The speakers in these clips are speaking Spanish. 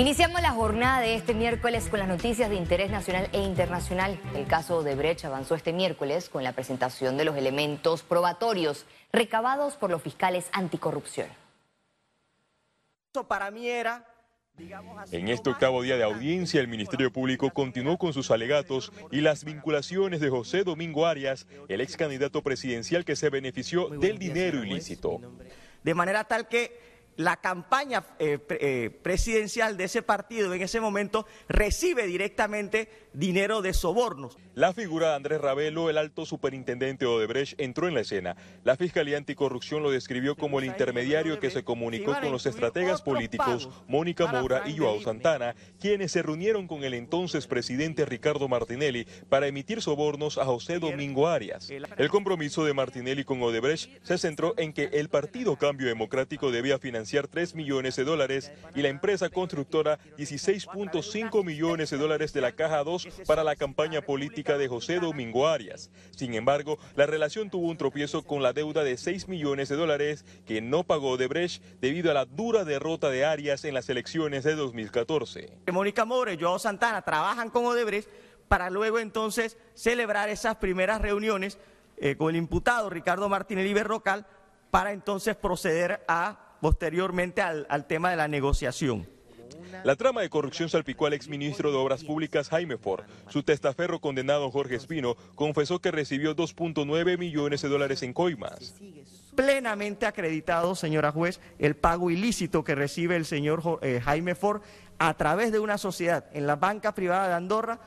Iniciamos la jornada de este miércoles con las noticias de interés nacional e internacional. El caso de Brecht avanzó este miércoles con la presentación de los elementos probatorios recabados por los fiscales anticorrupción. Para mí era en este octavo día de audiencia, el Ministerio Público continuó con sus alegatos y las vinculaciones de José Domingo Arias, el ex candidato presidencial que se benefició del dinero ilícito. De manera tal que la campaña eh, eh, presidencial de ese partido en ese momento recibe directamente dinero de sobornos. La figura de Andrés Ravelo, el alto superintendente Odebrecht, entró en la escena. La Fiscalía Anticorrupción lo describió como el intermediario que se comunicó con los estrategas políticos Mónica Moura y Joao Santana, quienes se reunieron con el entonces presidente Ricardo Martinelli para emitir sobornos a José Domingo Arias. El compromiso de Martinelli con Odebrecht se centró en que el Partido Cambio Democrático debía financiar 3 millones de dólares y la empresa constructora 16.5 millones de dólares de la Caja 2 para la campaña política de José Domingo Arias. Sin embargo, la relación tuvo un tropiezo con la deuda de 6 millones de dólares que no pagó Odebrecht debido a la dura derrota de Arias en las elecciones de 2014. Mónica More y Joao Santana trabajan con Odebrecht para luego entonces celebrar esas primeras reuniones eh, con el imputado Ricardo Martínez Berrocal para entonces proceder a posteriormente al, tema de la negociación. La trama de corrupción salpicó al exministro de Obras Públicas Jaime Ford. Su testaferro condenado Jorge Espino confesó que recibió 2.9 millones de dólares en coimas. Plenamente acreditado, señora juez, el pago ilícito que recibe el señor eh, Jaime Ford a través de una sociedad en la banca privada de Andorra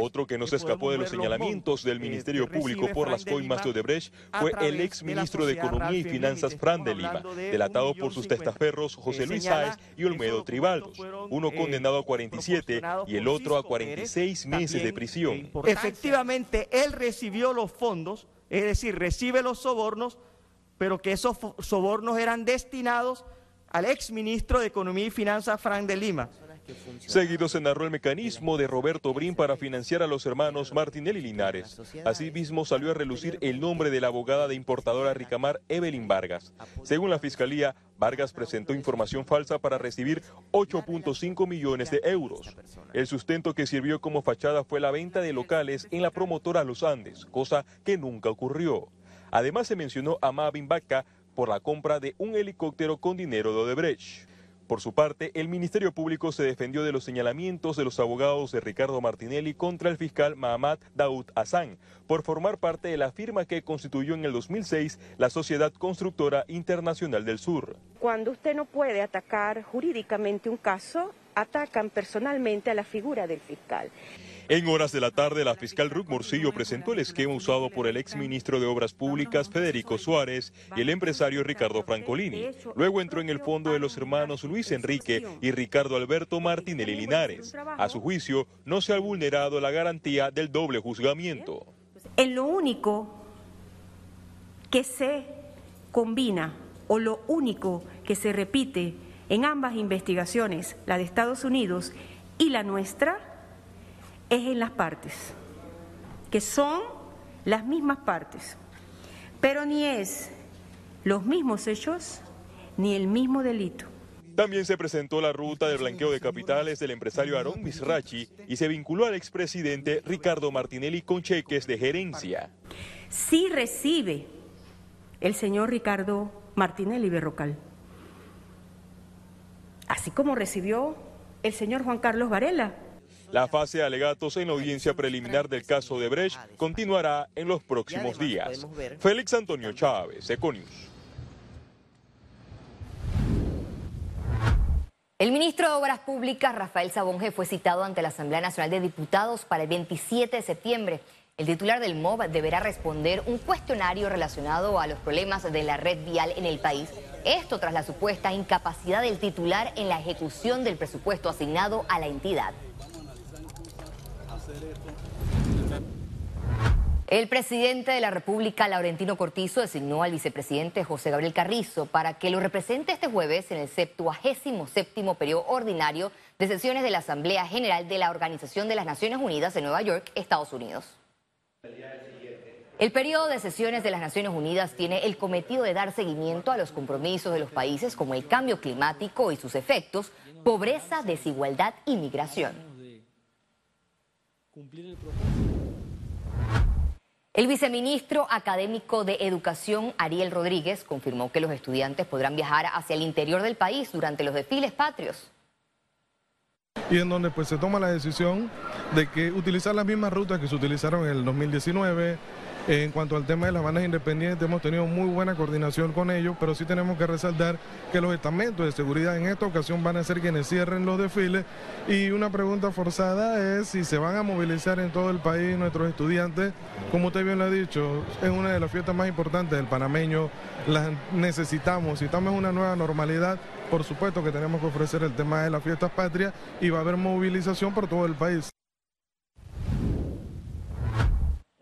otro que no se escapó de los señalamientos del Ministerio Público por las coimas de Odebrecht fue el ex ministro de Economía y Finanzas Fran de Lima, delatado por sus testaferros José Luis Sáez y Olmedo Tribaldos, uno condenado a 47 y el otro a 46 meses de prisión. Efectivamente, él recibió los fondos, es decir, recibe los sobornos, pero que esos sobornos eran destinados al ex ministro de Economía y Finanzas Fran de Lima. Seguido se narró el mecanismo de Roberto Brin para financiar a los hermanos Martinelli Linares. Asimismo salió a relucir el nombre de la abogada de importadora Ricamar, Evelyn Vargas. Según la Fiscalía, Vargas presentó información falsa para recibir 8.5 millones de euros. El sustento que sirvió como fachada fue la venta de locales en la promotora Los Andes, cosa que nunca ocurrió. Además se mencionó a Mavin Vaca por la compra de un helicóptero con dinero de Odebrecht. Por su parte, el Ministerio Público se defendió de los señalamientos de los abogados de Ricardo Martinelli contra el fiscal Mahamat Daoud Hassan por formar parte de la firma que constituyó en el 2006 la Sociedad Constructora Internacional del Sur. Cuando usted no puede atacar jurídicamente un caso, atacan personalmente a la figura del fiscal. En horas de la tarde, la fiscal Ruth Morcillo presentó el esquema usado por el exministro de Obras Públicas Federico Suárez y el empresario Ricardo Francolini. Luego entró en el fondo de los hermanos Luis Enrique y Ricardo Alberto Martinelli Linares. A su juicio, no se ha vulnerado la garantía del doble juzgamiento. En lo único que se combina o lo único que se repite en ambas investigaciones, la de Estados Unidos y la nuestra, es en las partes, que son las mismas partes, pero ni es los mismos hechos ni el mismo delito. También se presentó la ruta del blanqueo de capitales del empresario Aaron Misrachi y se vinculó al expresidente Ricardo Martinelli con cheques de gerencia. Sí recibe el señor Ricardo Martinelli Berrocal, así como recibió el señor Juan Carlos Varela la fase de alegatos en la audiencia preliminar del caso de Brecht continuará en los próximos días. Félix Antonio Chávez, Econius. El ministro de Obras Públicas, Rafael Sabonge, fue citado ante la Asamblea Nacional de Diputados para el 27 de septiembre. El titular del MOB deberá responder un cuestionario relacionado a los problemas de la red vial en el país. Esto tras la supuesta incapacidad del titular en la ejecución del presupuesto asignado a la entidad. El presidente de la República, Laurentino Cortizo, designó al vicepresidente José Gabriel Carrizo para que lo represente este jueves en el 77 periodo ordinario de sesiones de la Asamblea General de la Organización de las Naciones Unidas en Nueva York, Estados Unidos. El periodo de sesiones de las Naciones Unidas tiene el cometido de dar seguimiento a los compromisos de los países como el cambio climático y sus efectos, pobreza, desigualdad y migración. El viceministro académico de Educación, Ariel Rodríguez, confirmó que los estudiantes podrán viajar hacia el interior del país durante los desfiles patrios. Y en donde pues se toma la decisión de que utilizar las mismas rutas que se utilizaron en el 2019, en cuanto al tema de las bandas independientes, hemos tenido muy buena coordinación con ellos, pero sí tenemos que resaltar que los estamentos de seguridad en esta ocasión van a ser quienes cierren los desfiles. Y una pregunta forzada es si se van a movilizar en todo el país nuestros estudiantes. Como usted bien lo ha dicho, es una de las fiestas más importantes del panameño, las necesitamos. En una nueva normalidad, por supuesto que tenemos que ofrecer el tema de las fiestas patrias y va a haber movilización por todo el país.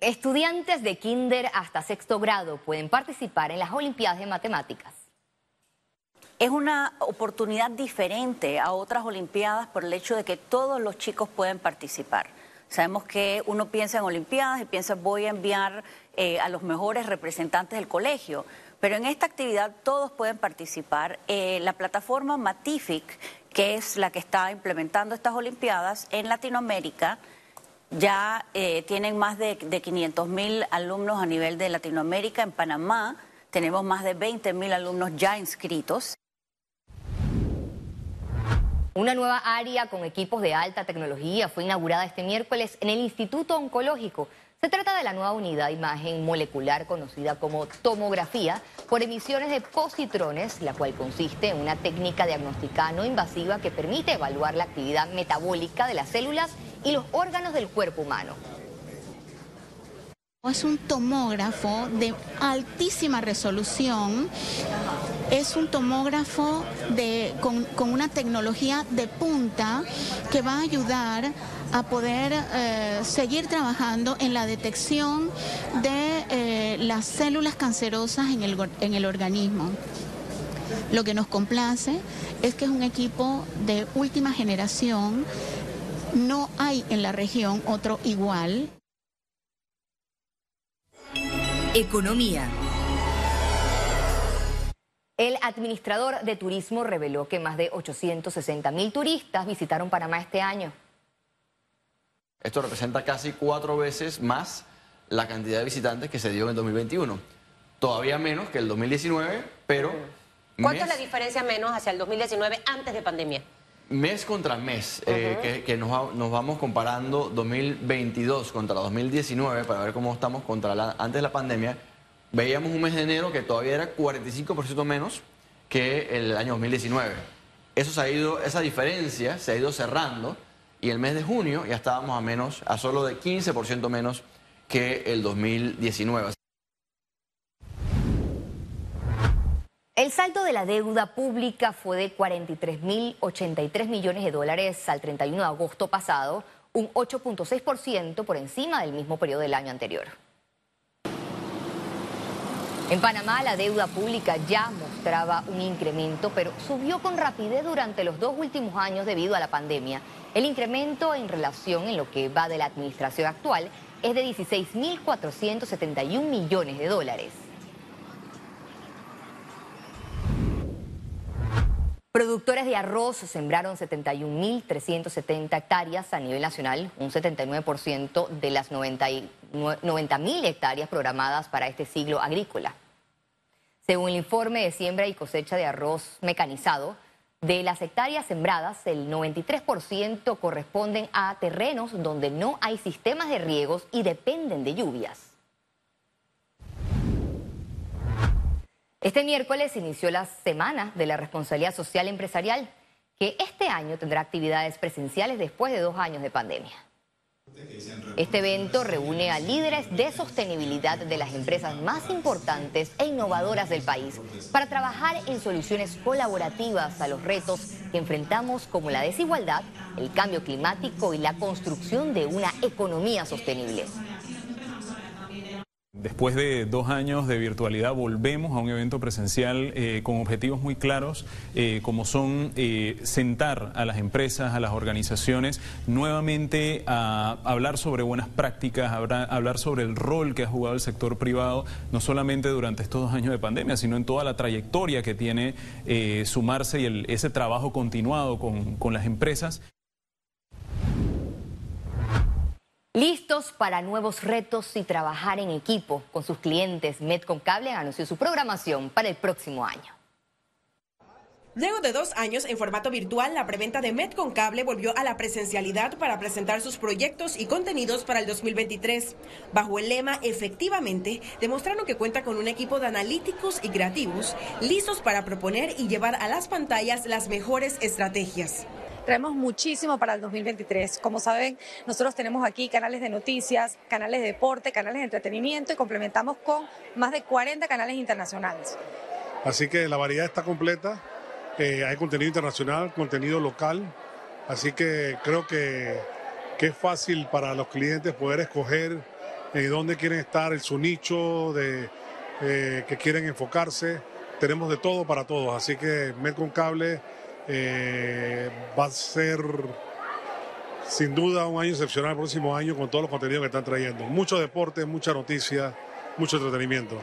Estudiantes de kinder hasta sexto grado pueden participar en las Olimpiadas de Matemáticas. Es una oportunidad diferente a otras Olimpiadas por el hecho de que todos los chicos pueden participar. Sabemos que uno piensa en Olimpiadas y piensa voy a enviar eh, a los mejores representantes del colegio, pero en esta actividad todos pueden participar. Eh, la plataforma Matific, que es la que está implementando estas Olimpiadas en Latinoamérica, ya eh, tienen más de, de 500 mil alumnos a nivel de Latinoamérica. En Panamá tenemos más de 20 mil alumnos ya inscritos. Una nueva área con equipos de alta tecnología fue inaugurada este miércoles en el Instituto Oncológico. Se trata de la nueva unidad de imagen molecular conocida como tomografía por emisiones de positrones, la cual consiste en una técnica diagnóstica no invasiva que permite evaluar la actividad metabólica de las células y los órganos del cuerpo humano. Es un tomógrafo de altísima resolución, es un tomógrafo de, con, una tecnología de punta que va a ayudar a poder eh, seguir trabajando en la detección de eh, las células cancerosas en el, en el organismo. Lo que nos complace es que es un equipo de última generación no hay en la región otro igual. Economía. El administrador de turismo reveló que más de 860 mil turistas visitaron Panamá este año. Esto representa casi cuatro veces más la cantidad de visitantes que se dio en 2021. Todavía menos que el 2019, pero... ¿Cuánto es la diferencia menos hacia el 2019 antes de pandemia? Mes contra mes, eh, que, nos, nos, vamos comparando 2022 contra 2019 para ver cómo estamos contra la, antes de la pandemia, veíamos un mes de enero que todavía era 45% menos que el año 2019. Eso se ha ido, esa diferencia se ha ido cerrando y el mes de junio ya estábamos a menos, a solo de 15% menos que el 2019. El saldo de la deuda pública fue de 43.083 millones de dólares al 31 de agosto pasado, un 8.6% por encima del mismo periodo del año anterior. En Panamá la deuda pública ya mostraba un incremento, pero subió con rapidez durante los dos últimos años debido a la pandemia. El incremento en relación en lo que va de la administración actual es de 16.471 millones de dólares. Productores de arroz sembraron 71.370 hectáreas a nivel nacional, un 79% de las 90.000 hectáreas programadas para este siglo agrícola. Según el informe de siembra y cosecha de arroz mecanizado, de las hectáreas sembradas, el 93% corresponden a terrenos donde no hay sistemas de riegos y dependen de lluvias. Este miércoles inició la Semana de la Responsabilidad Social Empresarial, que este año tendrá actividades presenciales después de dos años de pandemia. Este evento reúne a líderes de sostenibilidad de las empresas más importantes e innovadoras del país para trabajar en soluciones colaborativas a los retos que enfrentamos como la desigualdad, el cambio climático y la construcción de una economía sostenible. Después de dos años de virtualidad volvemos a un evento presencial eh, con objetivos muy claros, eh, como son eh, sentar a las empresas, a las organizaciones, nuevamente a hablar sobre buenas prácticas, hablar sobre el rol que ha jugado el sector privado, no solamente durante estos dos años de pandemia, sino en toda la trayectoria que tiene sumarse y ese trabajo continuado con, con las empresas. Listos para nuevos retos y trabajar en equipo con sus clientes, Metcom Cable anunció su programación para el próximo año. Luego de dos años en formato virtual, la preventa de Metcom Cable volvió a la presencialidad para presentar sus proyectos y contenidos para el 2023. Bajo el lema Efectivamente, demostraron que cuenta con un equipo de analíticos y creativos listos para proponer y llevar a las pantallas las mejores estrategias. Traemos muchísimo para el 2023. Como saben, nosotros tenemos aquí canales de noticias, canales de deporte, canales de entretenimiento y complementamos con más de 40 canales internacionales. Así que la variedad está completa. Eh, hay contenido internacional, contenido local. Así que creo que, es fácil para los clientes poder escoger en dónde quieren estar, en su nicho, de eh, que quieren enfocarse. Tenemos de todo para todos. Así que Medcon Cable eh, va a ser sin duda un año excepcional el próximo año con todos los contenidos que están trayendo. Mucho deporte, mucha noticia, mucho entretenimiento.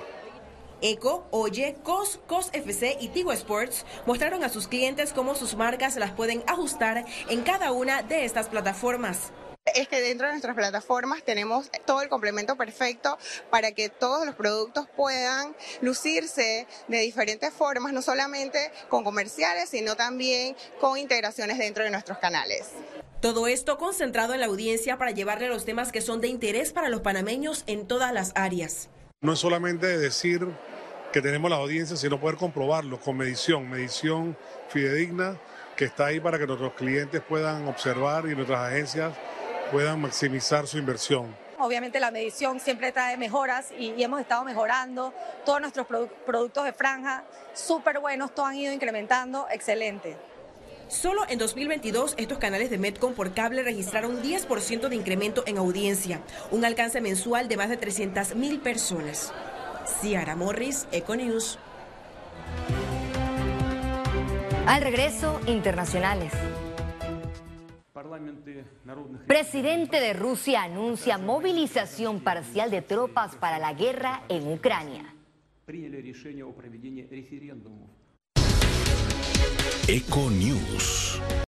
Eco, Oye, COS, COS FC y Tigo Sports mostraron a sus clientes cómo sus marcas las pueden ajustar en cada una de estas plataformas es que dentro de nuestras plataformas tenemos todo el complemento perfecto para que todos los productos puedan lucirse de diferentes formas, no solamente con comerciales, sino también con integraciones dentro de nuestros canales. Todo esto concentrado en la audiencia para llevarle los temas que son de interés para los panameños en todas las áreas. No es solamente decir que tenemos la audiencia, sino poder comprobarlo con medición, medición fidedigna que está ahí para que nuestros clientes puedan observar y nuestras agencias puedan maximizar su inversión. Obviamente la medición siempre trae mejoras y, hemos estado mejorando. Todos nuestros productos de franja, súper buenos, todos han ido incrementando, excelente. Solo en 2022 estos canales de Metcom por cable registraron 10% de incremento en audiencia, un alcance mensual de más de 300 mil personas. Ciara Morris, Econews. Al regreso, internacionales. Presidente de Rusia anuncia movilización parcial de tropas para la guerra en Ucrania. Eco News.